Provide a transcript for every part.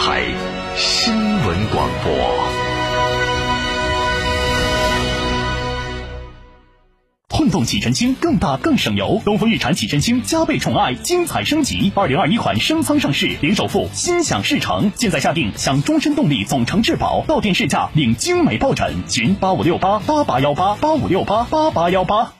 台新闻广播。混动启辰星更大更省油，东风日产启辰星加倍宠爱，精彩升级。二零二一款升舱上市，零首付，心想事成。现在下定享终身动力总成质保，到店试驾领精美抱枕。询八五六八八八幺八八五六八八八幺八。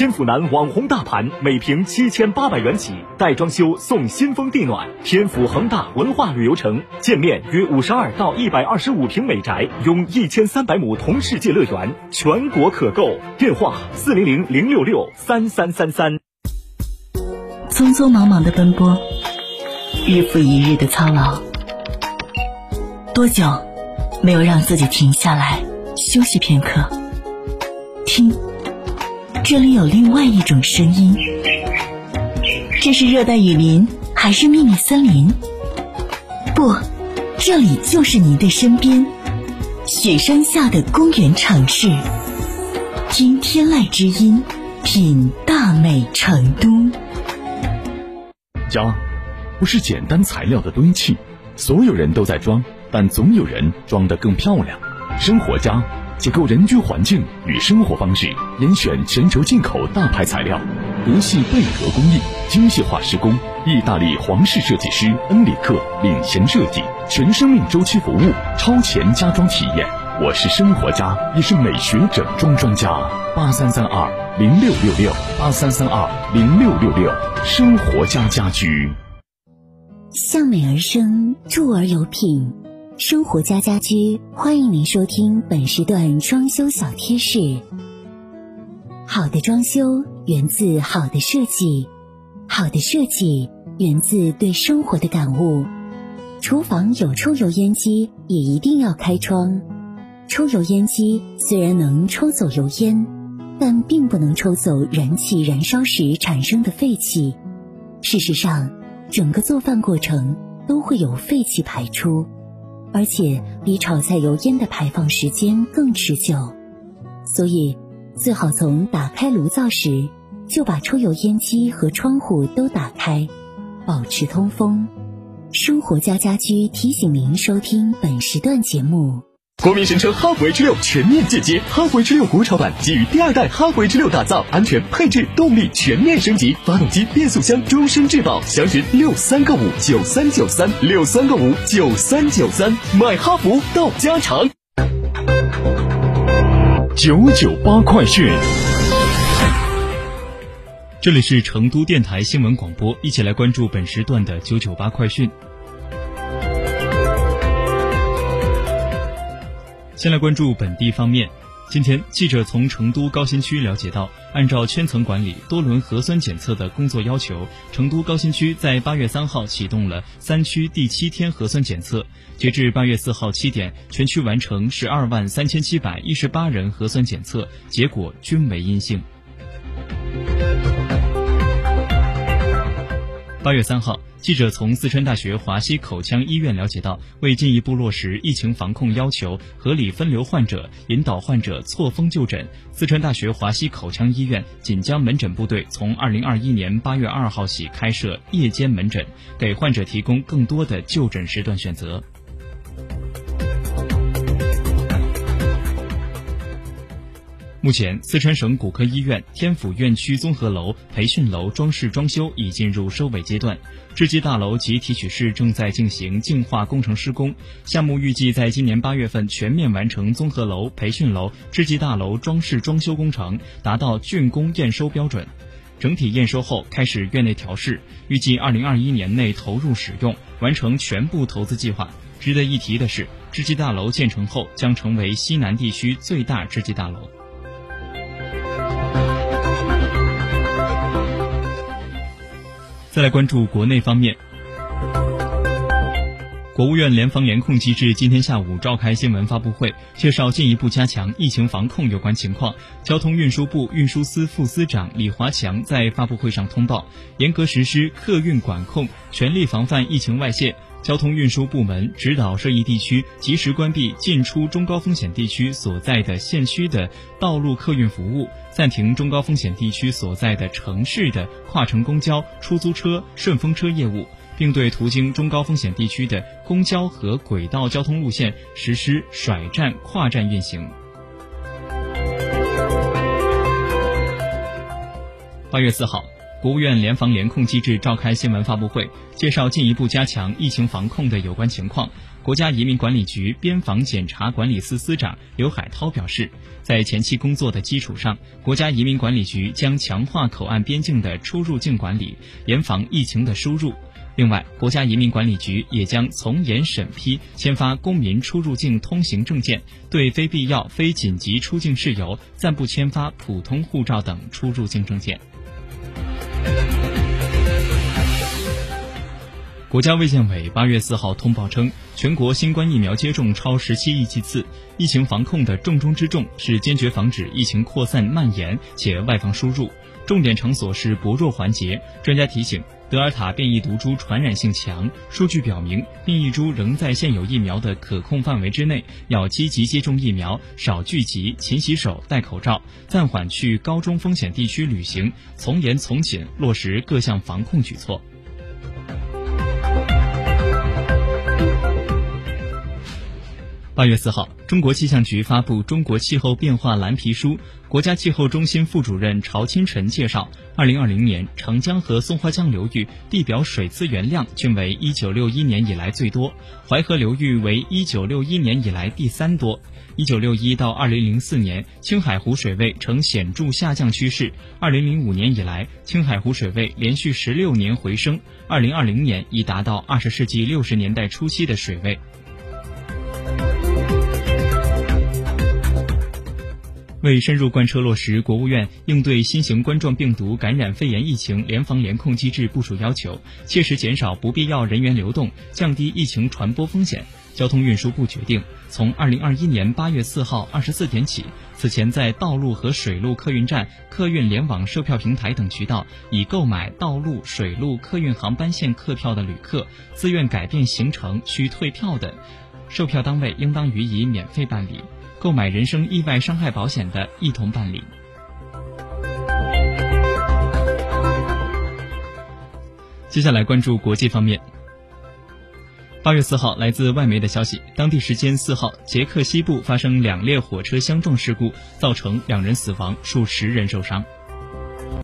天府南网红大盘，每平七千八百元起，带装修送新风地暖。天府恒大文化旅游城，建面约五十二到一百二十五平美宅，拥一千三百亩同世界乐园，全国可购。电话：四零零零六六三三三三。匆匆忙忙的奔波，日复一日的操劳，多久没有让自己停下来休息片刻？听。这里有另外一种声音，这是热带雨林还是秘密森林？不，这里就是您的身边，雪山下的公园城市。听天籁之音，品大美成都。家，不是简单材料的堆砌，所有人都在装，但总有人装得更漂亮。生活家。结构人居环境与生活方式，严选全球进口大牌材料，德系贝壳工艺，精细化施工，意大利皇室设计师恩里克领衔设计，全生命周期服务，超前家装体验。我是生活家，也是美学整装专家。八三三二零六六六，八三三二零六六六，生活家家居。向美而生，住而有品。生活家家居，欢迎您收听本时段装修小贴士。好的装修源自好的设计，好的设计源自对生活的感悟。厨房有抽油烟机，也一定要开窗。抽油烟机虽然能抽走油烟，但并不能抽走燃气燃烧时产生的废气。事实上，整个做饭过程都会有废气排出。而且比炒菜油烟的排放时间更持久，所以最好从打开炉灶时就把抽油烟机和窗户都打开，保持通风。生活家家居提醒您收听本时段节目。国民神车哈弗 H 六全面进阶，哈弗 H 六国潮版基于第二代哈弗 H 六打造，安全配置动力全面升级，发动机变速箱终身质保，详询六三个五九三九三六三个五九三九三，买哈弗到家常。九九八快讯，这里是成都电台新闻广播，一起来关注本时段的九九八快讯。先来关注本地方面。今天，记者从成都高新区了解到，按照圈层管理、多轮核酸检测的工作要求，成都高新区在八月三号启动了三区第七天核酸检测。截至八月四号七点，全区完成十二万三千七百一十八人核酸检测，结果均为阴性。八月三号。记者从四川大学华西口腔医院了解到，为进一步落实疫情防控要求，合理分流患者，引导患者错峰就诊，四川大学华西口腔医院锦江门诊部队从二零二一年八月二号起开设夜间门诊，给患者提供更多的就诊时段选择。目前，四川省骨科医院天府院区综合楼培训楼装饰装修已进入收尾阶段，制剂大楼及提取室正在进行净化工程施工。项目预计在今年八月份全面完成综合楼、培训楼、制剂大楼装饰装修工程，达到竣工验收标准。整体验收后开始院内调试，预计二零二一年内投入使用，完成全部投资计划。值得一提的是，制剂大楼建成后将成为西南地区最大制剂大楼。再来关注国内方面，国务院联防联控机制今天下午召开新闻发布会，介绍进一步加强疫情防控有关情况。交通运输部运输司副司长李华强在发布会上通报，严格实施客运管控，全力防范疫情外泄。交通运输部门指导涉疫地区及时关闭进出中高风险地区所在的县区的道路客运服务，暂停中高风险地区所在的城市的跨城公交、出租车、顺风车业务，并对途经中高风险地区的公交和轨道交通路线实施甩站、跨站运行。八月四号。国务院联防联控机制召开新闻发布会，介绍进一步加强疫情防控的有关情况。国家移民管理局边防检查管理司司长刘海涛表示，在前期工作的基础上，国家移民管理局将强化口岸边境的出入境管理，严防疫情的输入。另外，国家移民管理局也将从严审批签发公民出入境通行证件，对非必要、非紧急出境事由暂不签发普通护照等出入境证件。国家卫健委八月四号通报称，全国新冠疫苗接种超十七亿剂次。疫情防控的重中之重是坚决防止疫情扩散蔓延且外防输入，重点场所是薄弱环节。专家提醒，德尔塔变异毒株传染性强，数据表明，变异株仍在现有疫苗的可控范围之内，要积极接种疫苗，少聚集，勤洗手，戴口罩，暂缓去高中风险地区旅行，从严从紧落实各项防控举措。八月四号，中国气象局发布《中国气候变化蓝皮书》。国家气候中心副主任曹清晨介绍，二零二零年长江和松花江流域地表水资源量均为一九六一年以来最多，淮河流域为一九六一年以来第三多。一九六一到二零零四年，青海湖水位呈显著下降趋势。二零零五年以来，青海湖水位连续十六年回升，二零二零年已达到二十世纪六十年代初期的水位。为深入贯彻落实国务院应对新型冠状病毒感染肺炎疫情联防联控机制部署要求，切实减少不必要人员流动，降低疫情传播风险，交通运输部决定，从二零二一年八月四号二十四点起，此前在道路和水路客运站、客运联网售票平台等渠道已购买道路、水路客运航班线客票的旅客，自愿改变行程需退票的，售票单位应当予以免费办理。购买人身意外伤害保险的，一同办理。接下来关注国际方面。八月四号，来自外媒的消息，当地时间四号，捷克西部发生两列火车相撞事故，造成两人死亡，数十人受伤。